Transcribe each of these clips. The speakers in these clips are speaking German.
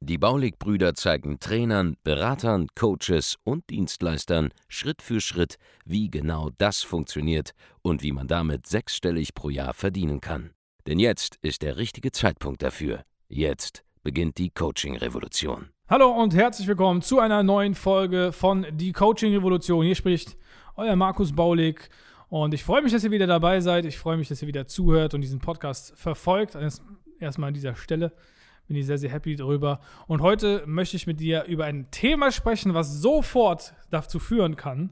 Die Baulig-Brüder zeigen Trainern, Beratern, Coaches und Dienstleistern Schritt für Schritt, wie genau das funktioniert und wie man damit sechsstellig pro Jahr verdienen kann. Denn jetzt ist der richtige Zeitpunkt dafür. Jetzt beginnt die Coaching-Revolution. Hallo und herzlich willkommen zu einer neuen Folge von Die Coaching Revolution. Hier spricht euer Markus Baulig und ich freue mich, dass ihr wieder dabei seid. Ich freue mich, dass ihr wieder zuhört und diesen Podcast verfolgt. Erstmal an dieser Stelle bin ich sehr, sehr happy darüber. Und heute möchte ich mit dir über ein Thema sprechen, was sofort dazu führen kann,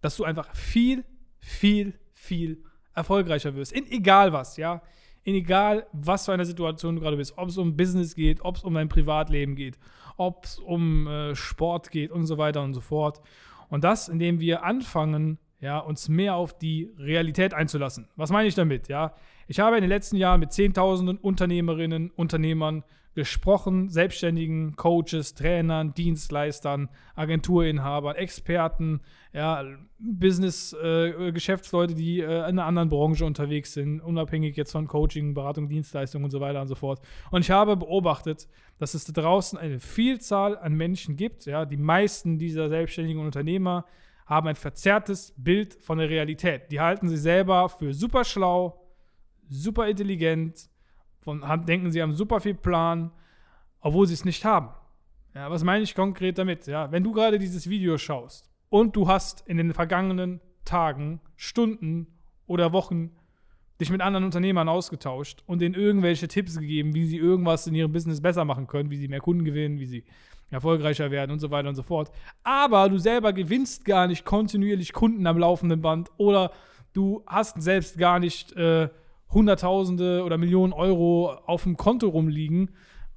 dass du einfach viel, viel, viel erfolgreicher wirst. In egal was, ja. In egal was für eine Situation du gerade bist. Ob es um Business geht, ob es um dein Privatleben geht, ob es um äh, Sport geht und so weiter und so fort. Und das, indem wir anfangen, ja, uns mehr auf die Realität einzulassen. Was meine ich damit? Ja, ich habe in den letzten Jahren mit Zehntausenden Unternehmerinnen, Unternehmern gesprochen, Selbstständigen, Coaches, Trainern, Dienstleistern, Agenturinhabern, Experten, ja, Business, äh, Geschäftsleute, die äh, in einer anderen Branche unterwegs sind, unabhängig jetzt von Coaching, Beratung, Dienstleistung und so weiter und so fort. Und ich habe beobachtet, dass es da draußen eine Vielzahl an Menschen gibt, ja, die meisten dieser selbstständigen Unternehmer haben ein verzerrtes Bild von der Realität. Die halten sich selber für super schlau, super intelligent, von, haben, denken, sie haben super viel Plan, obwohl sie es nicht haben. Ja, was meine ich konkret damit? Ja, wenn du gerade dieses Video schaust und du hast in den vergangenen Tagen, Stunden oder Wochen dich mit anderen Unternehmern ausgetauscht und denen irgendwelche Tipps gegeben, wie sie irgendwas in ihrem Business besser machen können, wie sie mehr Kunden gewinnen, wie sie erfolgreicher werden und so weiter und so fort. Aber du selber gewinnst gar nicht kontinuierlich Kunden am laufenden Band oder du hast selbst gar nicht äh, Hunderttausende oder Millionen Euro auf dem Konto rumliegen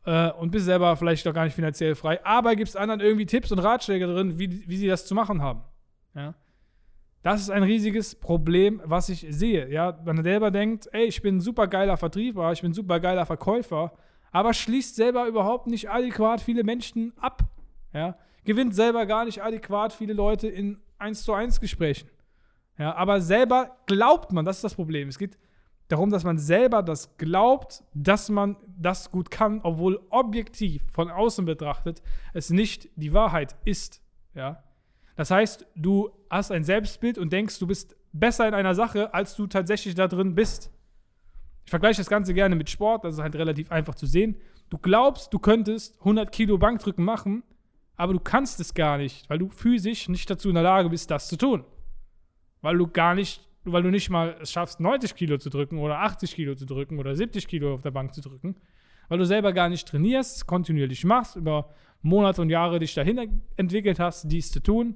äh, und bist selber vielleicht doch gar nicht finanziell frei, aber gibst anderen irgendwie Tipps und Ratschläge drin, wie, wie sie das zu machen haben. Ja? Das ist ein riesiges Problem, was ich sehe. Ja? Man selber denkt, ey, ich bin ein super geiler Vertrieber, ich bin ein super geiler Verkäufer, aber schließt selber überhaupt nicht adäquat viele Menschen ab. Ja? Gewinnt selber gar nicht adäquat viele Leute in 1 zu 1 Gesprächen. Ja, aber selber glaubt man, das ist das Problem. Es geht darum, dass man selber das glaubt, dass man das gut kann, obwohl objektiv von außen betrachtet es nicht die Wahrheit ist. Ja? Das heißt, du hast ein Selbstbild und denkst, du bist besser in einer Sache, als du tatsächlich da drin bist. Ich vergleiche das Ganze gerne mit Sport, das ist halt relativ einfach zu sehen. Du glaubst, du könntest 100 Kilo Bankdrücken machen, aber du kannst es gar nicht, weil du physisch nicht dazu in der Lage bist, das zu tun. Weil du gar nicht weil du nicht mal es schaffst, 90 Kilo zu drücken oder 80 Kilo zu drücken oder 70 Kilo auf der Bank zu drücken, weil du selber gar nicht trainierst, kontinuierlich machst, über Monate und Jahre dich dahin entwickelt hast, dies zu tun.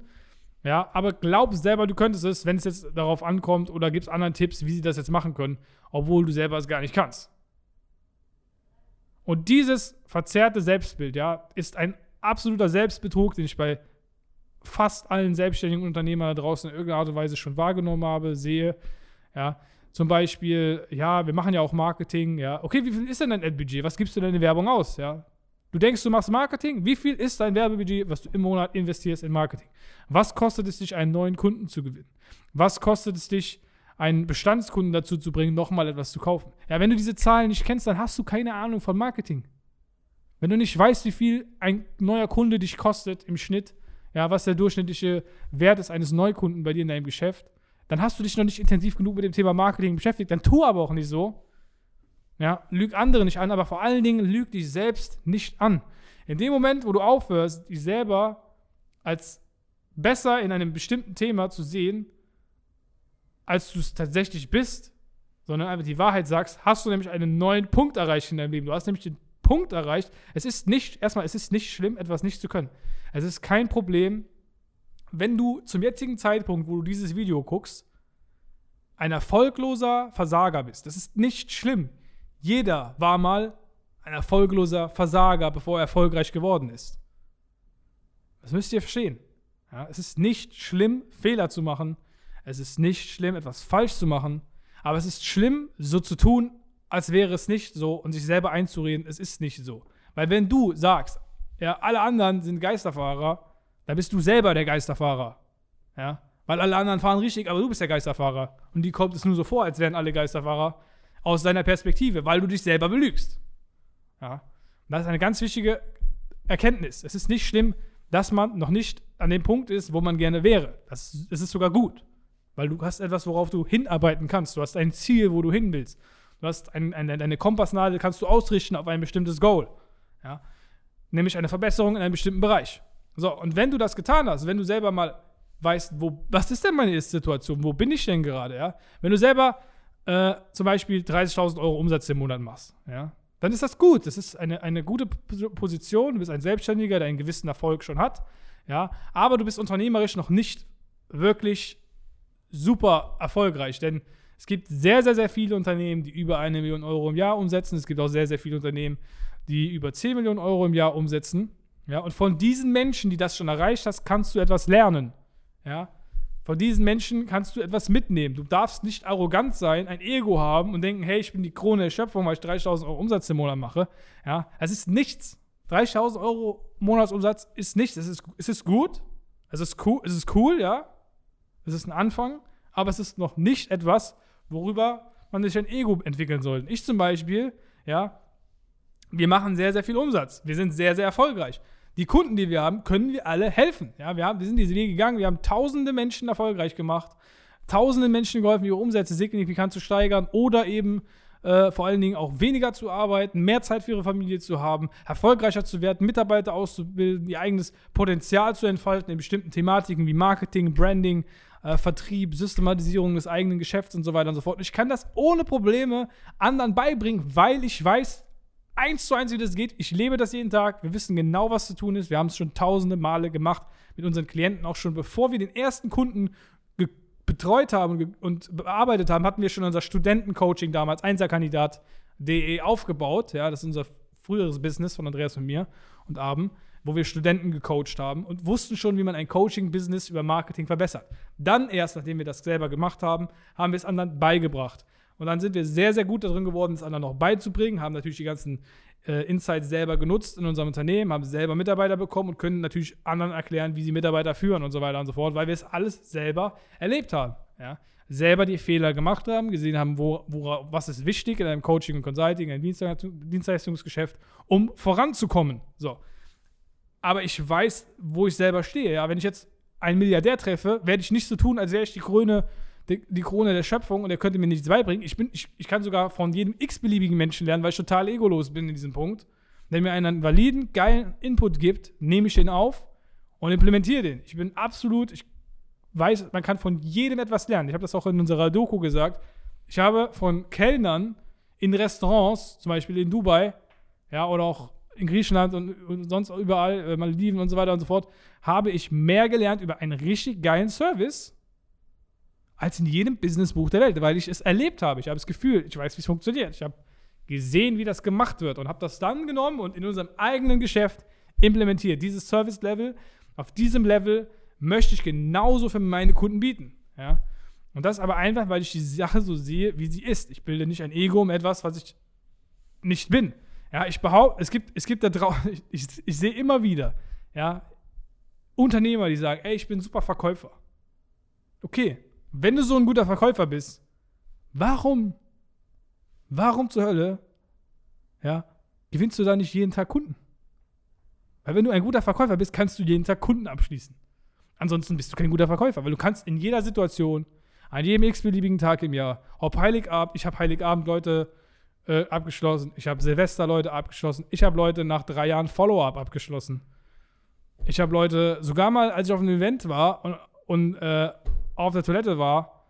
Ja, aber glaubst selber, du könntest es, wenn es jetzt darauf ankommt, oder gibst anderen Tipps, wie sie das jetzt machen können, obwohl du selber es gar nicht kannst. Und dieses verzerrte Selbstbild, ja, ist ein absoluter Selbstbetrug, den ich bei fast allen selbstständigen Unternehmern da draußen in irgendeiner Art und Weise schon wahrgenommen habe, sehe. Ja, zum Beispiel, ja, wir machen ja auch Marketing, ja. Okay, wie viel ist denn dein Ad-Budget? Was gibst du denn in Werbung aus, ja? Du denkst, du machst Marketing? Wie viel ist dein Werbebudget, was du im Monat investierst in Marketing? Was kostet es dich, einen neuen Kunden zu gewinnen? Was kostet es dich, einen Bestandskunden dazu zu bringen, nochmal etwas zu kaufen? Ja, wenn du diese Zahlen nicht kennst, dann hast du keine Ahnung von Marketing. Wenn du nicht weißt, wie viel ein neuer Kunde dich kostet im Schnitt, ja, was der durchschnittliche Wert ist eines Neukunden bei dir in deinem Geschäft, dann hast du dich noch nicht intensiv genug mit dem Thema Marketing beschäftigt. Dann tu aber auch nicht so. Ja, lüg andere nicht an, aber vor allen Dingen lüg dich selbst nicht an. In dem Moment, wo du aufhörst, dich selber als besser in einem bestimmten Thema zu sehen, als du es tatsächlich bist, sondern einfach die Wahrheit sagst, hast du nämlich einen neuen Punkt erreicht in deinem Leben. Du hast nämlich den Punkt erreicht. Es ist nicht, erstmal, es ist nicht schlimm, etwas nicht zu können. Es ist kein Problem, wenn du zum jetzigen Zeitpunkt, wo du dieses Video guckst, ein erfolgloser Versager bist. Das ist nicht schlimm. Jeder war mal ein erfolgloser Versager, bevor er erfolgreich geworden ist. Das müsst ihr verstehen. Ja, es ist nicht schlimm, Fehler zu machen. Es ist nicht schlimm, etwas falsch zu machen, aber es ist schlimm, so zu tun, als wäre es nicht so und sich selber einzureden, es ist nicht so. Weil wenn du sagst, ja, alle anderen sind Geisterfahrer, dann bist du selber der Geisterfahrer. Ja, weil alle anderen fahren richtig, aber du bist der Geisterfahrer. Und die kommt es nur so vor, als wären alle Geisterfahrer aus deiner Perspektive, weil du dich selber belügst. Ja, und das ist eine ganz wichtige Erkenntnis. Es ist nicht schlimm, dass man noch nicht an dem Punkt ist, wo man gerne wäre. Das, das ist sogar gut. Weil du hast etwas, worauf du hinarbeiten kannst. Du hast ein Ziel, wo du hin willst. Du hast ein, ein, eine Kompassnadel, kannst du ausrichten auf ein bestimmtes Goal. Ja? Nämlich eine Verbesserung in einem bestimmten Bereich. So, und wenn du das getan hast, wenn du selber mal weißt, wo, was ist denn meine Situation, wo bin ich denn gerade, ja? Wenn du selber äh, zum Beispiel 30.000 Euro Umsatz im Monat machst, ja, dann ist das gut. Das ist eine, eine gute Position. Du bist ein Selbstständiger, der einen gewissen Erfolg schon hat, ja, aber du bist unternehmerisch noch nicht wirklich super erfolgreich, denn es gibt sehr, sehr, sehr viele Unternehmen, die über eine Million Euro im Jahr umsetzen. Es gibt auch sehr, sehr viele Unternehmen, die über 10 Millionen Euro im Jahr umsetzen. Ja, und von diesen Menschen, die das schon erreicht hast, kannst du etwas lernen. Ja, von diesen Menschen kannst du etwas mitnehmen. Du darfst nicht arrogant sein, ein Ego haben und denken, hey, ich bin die Krone der Schöpfung, weil ich 30.000 Euro Umsatz im Monat mache. Ja, es ist nichts. 30.000 Euro Monatsumsatz ist nichts. Es ist, es ist gut. Es ist cool, es ist cool, ja. Es ist ein Anfang, aber es ist noch nicht etwas, worüber man sich ein Ego entwickeln sollte. Ich zum Beispiel, ja, wir machen sehr, sehr viel Umsatz. Wir sind sehr, sehr erfolgreich. Die Kunden, die wir haben, können wir alle helfen. Ja, wir, haben, wir sind diese Wege gegangen, wir haben tausende Menschen erfolgreich gemacht, tausende Menschen geholfen, ihre Umsätze signifikant zu steigern oder eben äh, vor allen Dingen auch weniger zu arbeiten, mehr Zeit für ihre Familie zu haben, erfolgreicher zu werden, Mitarbeiter auszubilden, ihr eigenes Potenzial zu entfalten in bestimmten Thematiken wie Marketing, Branding, äh, Vertrieb, Systematisierung des eigenen Geschäfts und so weiter und so fort. Ich kann das ohne Probleme anderen beibringen, weil ich weiß, eins zu eins, wie das geht. Ich lebe das jeden Tag. Wir wissen genau, was zu tun ist. Wir haben es schon tausende Male gemacht mit unseren Klienten. Auch schon bevor wir den ersten Kunden betreut haben und bearbeitet haben, hatten wir schon unser Studentencoaching damals, Einserkandidat.de, aufgebaut. Ja, das ist unser früheres Business von Andreas und mir und Abend wo wir Studenten gecoacht haben und wussten schon, wie man ein Coaching-Business über Marketing verbessert. Dann erst, nachdem wir das selber gemacht haben, haben wir es anderen beigebracht. Und dann sind wir sehr, sehr gut darin geworden, es anderen noch beizubringen, haben natürlich die ganzen äh, Insights selber genutzt in unserem Unternehmen, haben selber Mitarbeiter bekommen und können natürlich anderen erklären, wie sie Mitarbeiter führen und so weiter und so fort, weil wir es alles selber erlebt haben. Ja? Selber die Fehler gemacht haben, gesehen haben, wo, wo, was ist wichtig in einem Coaching und Consulting, in einem Dienstleistungsgeschäft, um voranzukommen. So aber ich weiß, wo ich selber stehe. Ja, wenn ich jetzt einen Milliardär treffe, werde ich nicht so tun, als wäre ich die Krone, die, die, Krone der Schöpfung und er könnte mir nichts beibringen. Ich, bin, ich, ich kann sogar von jedem x-beliebigen Menschen lernen, weil ich total egolos bin in diesem Punkt. Wenn mir einen validen, geilen Input gibt, nehme ich den auf und implementiere den. Ich bin absolut, ich weiß, man kann von jedem etwas lernen. Ich habe das auch in unserer Doku gesagt. Ich habe von Kellnern in Restaurants, zum Beispiel in Dubai, ja, oder auch in Griechenland und, und sonst überall, äh, Malediven und so weiter und so fort, habe ich mehr gelernt über einen richtig geilen Service als in jedem Businessbuch der Welt, weil ich es erlebt habe. Ich habe das Gefühl, ich weiß, wie es funktioniert. Ich habe gesehen, wie das gemacht wird und habe das dann genommen und in unserem eigenen Geschäft implementiert. Dieses Service-Level, auf diesem Level möchte ich genauso für meine Kunden bieten. Ja? Und das aber einfach, weil ich die Sache so sehe, wie sie ist. Ich bilde nicht ein Ego um etwas, was ich nicht bin. Ja, ich behaupte, es gibt, es gibt da draußen, ich, ich, ich sehe immer wieder, ja, Unternehmer, die sagen, ey, ich bin ein super Verkäufer. Okay, wenn du so ein guter Verkäufer bist, warum, warum zur Hölle, ja, gewinnst du da nicht jeden Tag Kunden? Weil wenn du ein guter Verkäufer bist, kannst du jeden Tag Kunden abschließen. Ansonsten bist du kein guter Verkäufer, weil du kannst in jeder Situation, an jedem x-beliebigen Tag im Jahr, ob Heiligabend, ich habe Heiligabend Leute äh, abgeschlossen. Ich habe Silvester-Leute abgeschlossen. Ich habe Leute nach drei Jahren Follow-up abgeschlossen. Ich habe Leute, sogar mal, als ich auf einem Event war und, und äh, auf der Toilette war,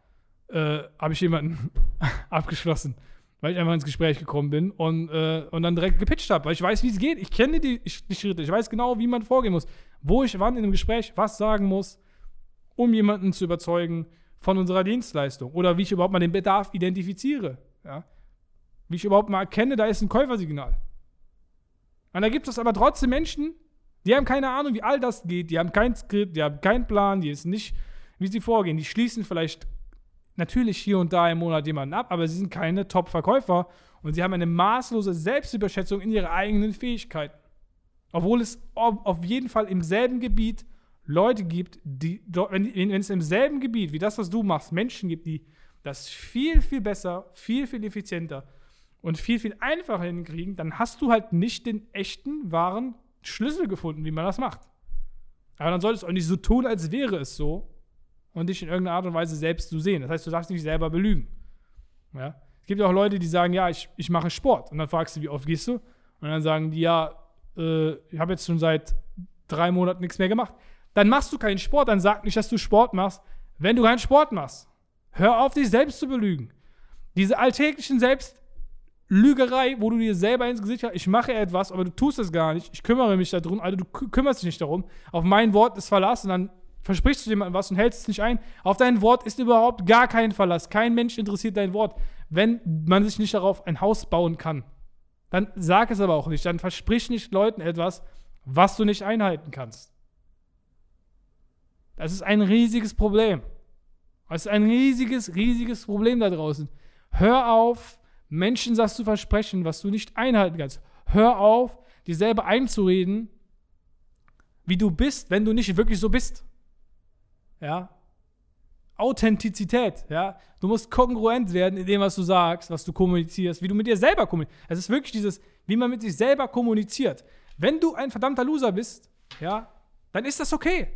äh, habe ich jemanden abgeschlossen, weil ich einfach ins Gespräch gekommen bin und, äh, und dann direkt gepitcht habe, weil ich weiß, wie es geht. Ich kenne die, die Schritte, ich weiß genau, wie man vorgehen muss, wo ich wann in einem Gespräch was sagen muss, um jemanden zu überzeugen von unserer Dienstleistung oder wie ich überhaupt mal den Bedarf identifiziere. Ja? Wie ich überhaupt mal erkenne, da ist ein Käufersignal. Und da gibt es aber trotzdem Menschen, die haben keine Ahnung, wie all das geht. Die haben kein Skript, die haben keinen Plan, die wissen nicht, wie sie vorgehen. Die schließen vielleicht natürlich hier und da im Monat jemanden ab, aber sie sind keine Top-Verkäufer und sie haben eine maßlose Selbstüberschätzung in ihre eigenen Fähigkeiten. Obwohl es auf jeden Fall im selben Gebiet Leute gibt, die, wenn, wenn es im selben Gebiet wie das, was du machst, Menschen gibt, die das viel, viel besser, viel, viel effizienter und viel, viel einfacher hinkriegen, dann hast du halt nicht den echten, wahren Schlüssel gefunden, wie man das macht. Aber dann solltest du auch nicht so tun, als wäre es so und dich in irgendeiner Art und Weise selbst zu sehen. Das heißt, du darfst dich selber belügen. Ja? Es gibt auch Leute, die sagen, ja, ich, ich mache Sport. Und dann fragst du, wie oft gehst du? Und dann sagen die, ja, äh, ich habe jetzt schon seit drei Monaten nichts mehr gemacht. Dann machst du keinen Sport. Dann sag nicht, dass du Sport machst, wenn du keinen Sport machst. Hör auf, dich selbst zu belügen. Diese alltäglichen Selbstlügerei, wo du dir selber ins Gesicht hast, ich mache etwas, aber du tust es gar nicht. Ich kümmere mich darum, also du kümmerst dich nicht darum. Auf mein Wort ist Verlass und dann versprichst du jemandem was und hältst es nicht ein. Auf dein Wort ist überhaupt gar kein Verlass. Kein Mensch interessiert dein Wort, wenn man sich nicht darauf ein Haus bauen kann. Dann sag es aber auch nicht. Dann versprich nicht Leuten etwas, was du nicht einhalten kannst. Das ist ein riesiges Problem. Das ist ein riesiges, riesiges Problem da draußen. Hör auf, Menschen das zu versprechen, was du nicht einhalten kannst. Hör auf, dir selber einzureden, wie du bist, wenn du nicht wirklich so bist. Ja? Authentizität, ja? Du musst kongruent werden in dem, was du sagst, was du kommunizierst, wie du mit dir selber kommunizierst. Es ist wirklich dieses, wie man mit sich selber kommuniziert. Wenn du ein verdammter Loser bist, ja, dann ist das okay.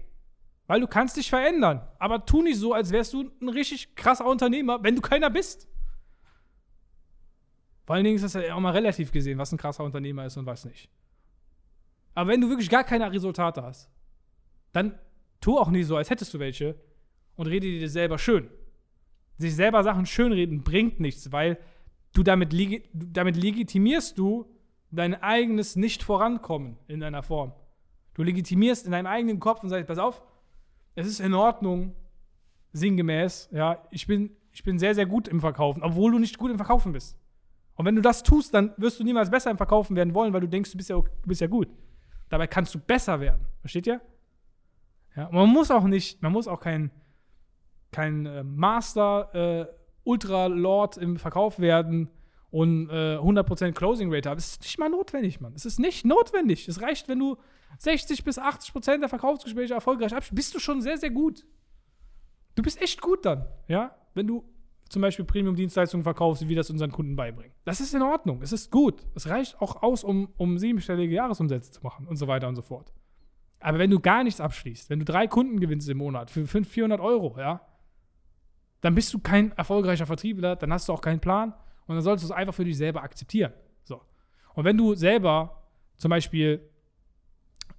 Weil du kannst dich verändern. Aber tu nicht so, als wärst du ein richtig krasser Unternehmer, wenn du keiner bist. Vor allen Dingen ist das ja auch mal relativ gesehen, was ein krasser Unternehmer ist und was nicht. Aber wenn du wirklich gar keine Resultate hast, dann tu auch nicht so, als hättest du welche und rede dir selber schön. Sich selber Sachen schönreden bringt nichts, weil du damit, damit legitimierst du dein eigenes Nicht-Vorankommen in deiner Form. Du legitimierst in deinem eigenen Kopf und sagst, pass auf, es ist in Ordnung, sinngemäß, ja, ich bin, ich bin sehr, sehr gut im Verkaufen, obwohl du nicht gut im Verkaufen bist. Und wenn du das tust, dann wirst du niemals besser im Verkaufen werden wollen, weil du denkst, du bist ja, du bist ja gut. Dabei kannst du besser werden. Versteht ihr? Ja, man muss auch nicht, man muss auch kein, kein äh, Master äh, Ultra Lord im Verkauf werden und äh, 100% Closing Rate haben. Es ist nicht mal notwendig, Mann. Es ist nicht notwendig. Es reicht, wenn du 60 bis 80% der Verkaufsgespräche erfolgreich abschließt, bist du schon sehr, sehr gut. Du bist echt gut dann, ja, wenn du zum Beispiel Premium-Dienstleistungen verkaufst, wie wir das unseren Kunden beibringen. Das ist in Ordnung, es ist gut. Es reicht auch aus, um, um siebenstellige Jahresumsätze zu machen und so weiter und so fort. Aber wenn du gar nichts abschließt, wenn du drei Kunden gewinnst im Monat für 500, 400 Euro, ja, dann bist du kein erfolgreicher Vertriebler, dann hast du auch keinen Plan und dann solltest du es einfach für dich selber akzeptieren. So. Und wenn du selber zum Beispiel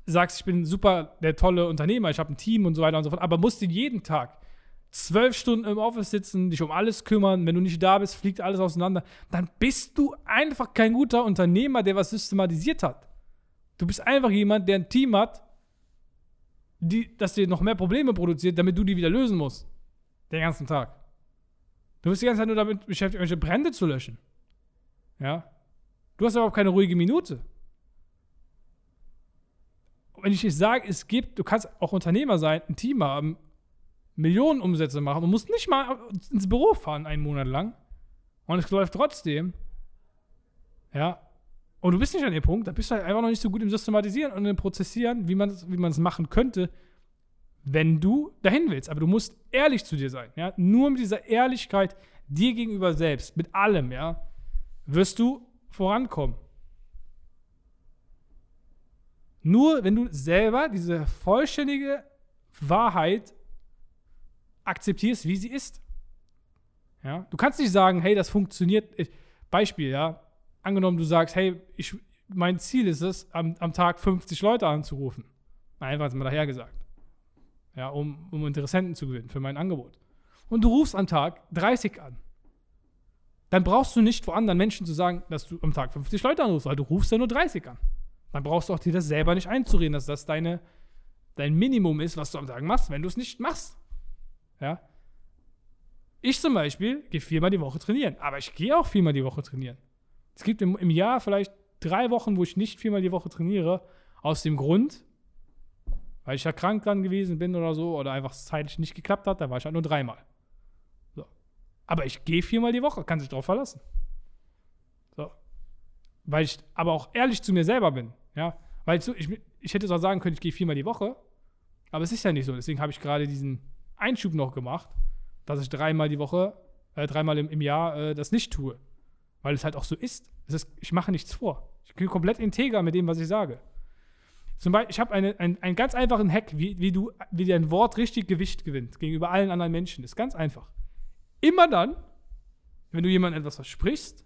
sagst, ich bin super der tolle Unternehmer, ich habe ein Team und so weiter und so fort, aber musst du jeden Tag zwölf Stunden im Office sitzen, dich um alles kümmern, wenn du nicht da bist, fliegt alles auseinander, dann bist du einfach kein guter Unternehmer, der was systematisiert hat. Du bist einfach jemand, der ein Team hat, die, das dir noch mehr Probleme produziert, damit du die wieder lösen musst. Den ganzen Tag. Du bist die ganze Zeit nur damit beschäftigt, irgendwelche Brände zu löschen. Ja? Du hast überhaupt keine ruhige Minute. Und wenn ich dir sage, es gibt, du kannst auch Unternehmer sein, ein Team haben, Millionen Umsätze machen und musst nicht mal ins Büro fahren einen Monat lang. Und es läuft trotzdem. Ja, und du bist nicht an dem Punkt, da bist du halt einfach noch nicht so gut im Systematisieren und im Prozessieren, wie man es wie machen könnte, wenn du dahin willst. Aber du musst ehrlich zu dir sein. Ja? Nur mit dieser Ehrlichkeit dir gegenüber selbst, mit allem, ja, wirst du vorankommen. Nur wenn du selber diese vollständige Wahrheit akzeptierst, wie sie ist. Ja? Du kannst nicht sagen, hey, das funktioniert. Beispiel, ja angenommen, du sagst, hey, ich, mein Ziel ist es, am, am Tag 50 Leute anzurufen. Einfach mal daher gesagt. Ja, um, um Interessenten zu gewinnen für mein Angebot. Und du rufst am Tag 30 an. Dann brauchst du nicht vor anderen Menschen zu sagen, dass du am Tag 50 Leute anrufst, weil du rufst ja nur 30 an. Dann brauchst du auch dir das selber nicht einzureden, dass das deine, dein Minimum ist, was du am Tag machst, wenn du es nicht machst. Ja. Ich zum Beispiel gehe viermal die Woche trainieren, aber ich gehe auch viermal die Woche trainieren. Es gibt im, im Jahr vielleicht drei Wochen, wo ich nicht viermal die Woche trainiere, aus dem Grund, weil ich ja krank dann gewesen bin oder so, oder einfach zeitlich nicht geklappt hat, da war ich halt nur dreimal. So. Aber ich gehe viermal die Woche, kann sich darauf verlassen. So. Weil ich aber auch ehrlich zu mir selber bin. Ja. Weil ich, ich, ich hätte auch sagen können, ich gehe viermal die Woche. Aber es ist ja nicht so. Deswegen habe ich gerade diesen Einschub noch gemacht, dass ich dreimal die Woche, äh, dreimal im, im Jahr äh, das nicht tue. Weil es halt auch so ist. ist. Ich mache nichts vor. Ich bin komplett integer mit dem, was ich sage. Zum Beispiel, ich habe eine, ein, einen ganz einfachen Hack, wie, wie, du, wie dein Wort richtig Gewicht gewinnt gegenüber allen anderen Menschen. Ist ganz einfach. Immer dann, wenn du jemandem etwas versprichst,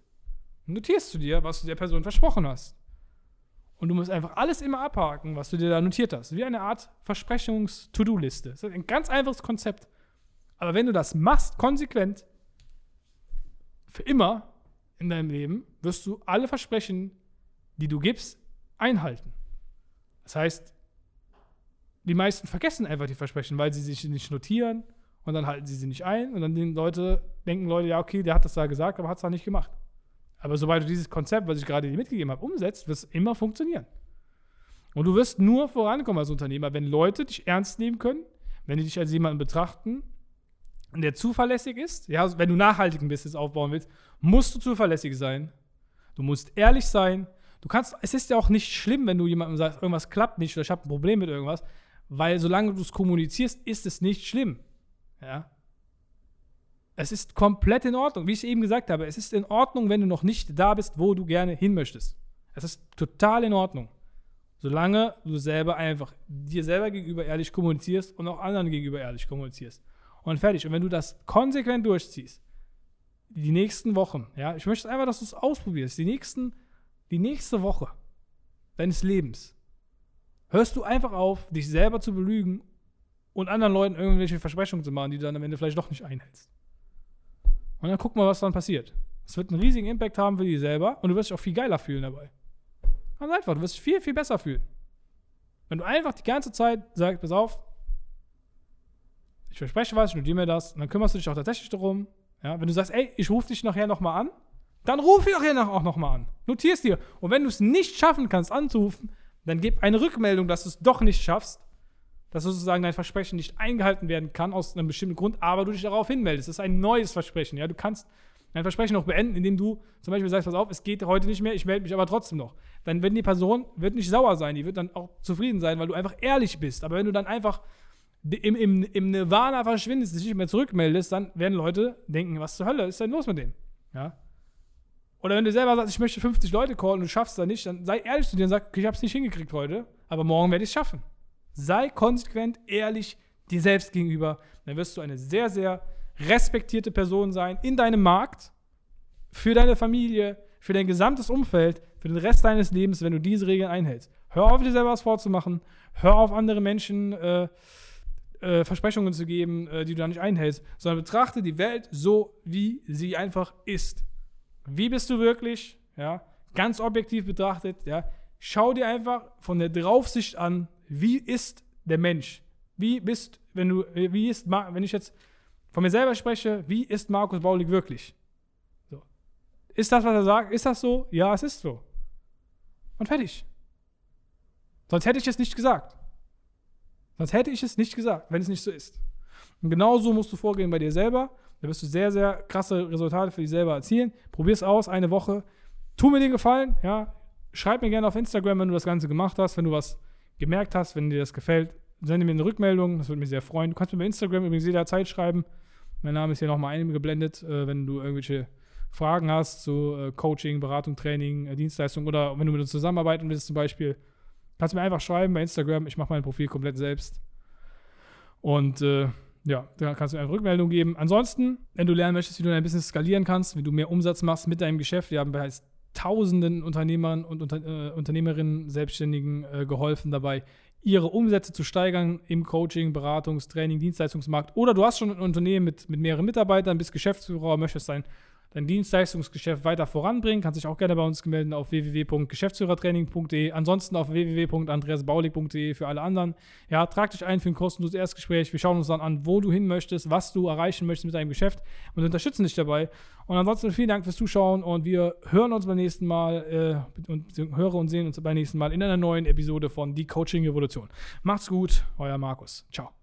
notierst du dir, was du der Person versprochen hast. Und du musst einfach alles immer abhaken, was du dir da notiert hast. Wie eine Art Versprechungs-To-Do-Liste. Das ist ein ganz einfaches Konzept. Aber wenn du das machst, konsequent, für immer in deinem Leben, wirst du alle Versprechen, die du gibst, einhalten. Das heißt, die meisten vergessen einfach die Versprechen, weil sie sich nicht notieren und dann halten sie sie nicht ein und dann denken Leute, denken Leute, ja, okay, der hat das da gesagt, aber hat es da nicht gemacht. Aber sobald du dieses Konzept, was ich gerade dir mitgegeben habe, umsetzt, wird es immer funktionieren. Und du wirst nur vorankommen als Unternehmer, wenn Leute dich ernst nehmen können, wenn die dich als jemanden betrachten, der zuverlässig ist. Ja, wenn du nachhaltigen Business aufbauen willst, musst du zuverlässig sein. Du musst ehrlich sein. Du kannst, es ist ja auch nicht schlimm, wenn du jemandem sagst, irgendwas klappt nicht oder ich habe ein Problem mit irgendwas, weil solange du es kommunizierst, ist es nicht schlimm. Ja. Es ist komplett in Ordnung. Wie ich eben gesagt habe, es ist in Ordnung, wenn du noch nicht da bist, wo du gerne hin möchtest. Es ist total in Ordnung. Solange du selber einfach dir selber gegenüber ehrlich kommunizierst und auch anderen gegenüber ehrlich kommunizierst. Und fertig. Und wenn du das konsequent durchziehst, die nächsten Wochen, ja, ich möchte einfach, dass du es ausprobierst, die nächsten, die nächste Woche deines Lebens, hörst du einfach auf, dich selber zu belügen und anderen Leuten irgendwelche Versprechungen zu machen, die du dann am Ende vielleicht doch nicht einhältst. Und dann guck mal, was dann passiert. Es wird einen riesigen Impact haben für dich selber und du wirst dich auch viel geiler fühlen dabei. Ganz einfach, du wirst dich viel, viel besser fühlen. Wenn du einfach die ganze Zeit sagst, pass auf, ich verspreche was, ich notiere mir das, und dann kümmerst du dich auch tatsächlich darum. Ja, wenn du sagst, ey, ich rufe dich nachher nochmal an, dann ruf ich nachher auch nochmal an. Notierst dir. Und wenn du es nicht schaffen kannst, anzurufen, dann gib eine Rückmeldung, dass du es doch nicht schaffst dass sozusagen dein Versprechen nicht eingehalten werden kann aus einem bestimmten Grund, aber du dich darauf hinmeldest. Das ist ein neues Versprechen. Ja? Du kannst dein Versprechen noch beenden, indem du zum Beispiel sagst, pass auf, es geht heute nicht mehr, ich melde mich aber trotzdem noch. Dann wird die Person wird nicht sauer sein, die wird dann auch zufrieden sein, weil du einfach ehrlich bist. Aber wenn du dann einfach im, im, im Nirvana verschwindest, dich nicht mehr zurückmeldest, dann werden Leute denken, was zur Hölle ist denn los mit dem? Ja? Oder wenn du selber sagst, ich möchte 50 Leute callen und du schaffst es dann nicht, dann sei ehrlich zu dir und sag, ich habe es nicht hingekriegt heute, aber morgen werde ich es schaffen. Sei konsequent, ehrlich dir selbst gegenüber. Dann wirst du eine sehr, sehr respektierte Person sein in deinem Markt, für deine Familie, für dein gesamtes Umfeld, für den Rest deines Lebens, wenn du diese Regeln einhältst. Hör auf, dir selber was vorzumachen. Hör auf, andere Menschen äh, äh, Versprechungen zu geben, äh, die du da nicht einhältst, sondern betrachte die Welt so, wie sie einfach ist. Wie bist du wirklich? Ja, ganz objektiv betrachtet. Ja, schau dir einfach von der Draufsicht an, wie ist der Mensch? Wie bist, wenn du, wie ist, wenn ich jetzt von mir selber spreche, wie ist Markus Baulig wirklich? So. Ist das, was er sagt, ist das so? Ja, es ist so. Und fertig. Sonst hätte ich es nicht gesagt. Sonst hätte ich es nicht gesagt, wenn es nicht so ist. Und genauso musst du vorgehen bei dir selber. Da wirst du sehr, sehr krasse Resultate für dich selber erzielen. Probier es aus, eine Woche. Tu mir den Gefallen, ja. Schreib mir gerne auf Instagram, wenn du das Ganze gemacht hast, wenn du was gemerkt hast. Wenn dir das gefällt, sende mir eine Rückmeldung. Das würde mich sehr freuen. Du kannst mir bei Instagram übrigens jederzeit schreiben. Mein Name ist hier nochmal eingeblendet, äh, wenn du irgendwelche Fragen hast zu äh, Coaching, Beratung, Training, äh, Dienstleistung oder wenn du mit uns zusammenarbeiten willst zum Beispiel, kannst du mir einfach schreiben bei Instagram. Ich mache mein Profil komplett selbst. Und äh, ja, da kannst du mir eine Rückmeldung geben. Ansonsten, wenn du lernen möchtest, wie du dein Business skalieren kannst, wie du mehr Umsatz machst mit deinem Geschäft, wir haben bereits tausenden Unternehmern und Unter äh, Unternehmerinnen, Selbstständigen äh, geholfen dabei, ihre Umsätze zu steigern im Coaching, Beratungs-, Training, Dienstleistungsmarkt. Oder du hast schon ein Unternehmen mit, mit mehreren Mitarbeitern, bist Geschäftsführer, möchtest dein dein Dienstleistungsgeschäft weiter voranbringen, kannst dich auch gerne bei uns melden auf www.geschäftsführertraining.de. Ansonsten auf www.andreasbaulig.de für alle anderen. Ja, trag dich ein für ein kostenloses Erstgespräch. Wir schauen uns dann an, wo du hin möchtest, was du erreichen möchtest mit deinem Geschäft und unterstützen dich dabei. Und ansonsten vielen Dank fürs Zuschauen und wir hören uns beim nächsten Mal äh, und hören und sehen uns beim nächsten Mal in einer neuen Episode von Die Coaching Revolution. Macht's gut, euer Markus. Ciao.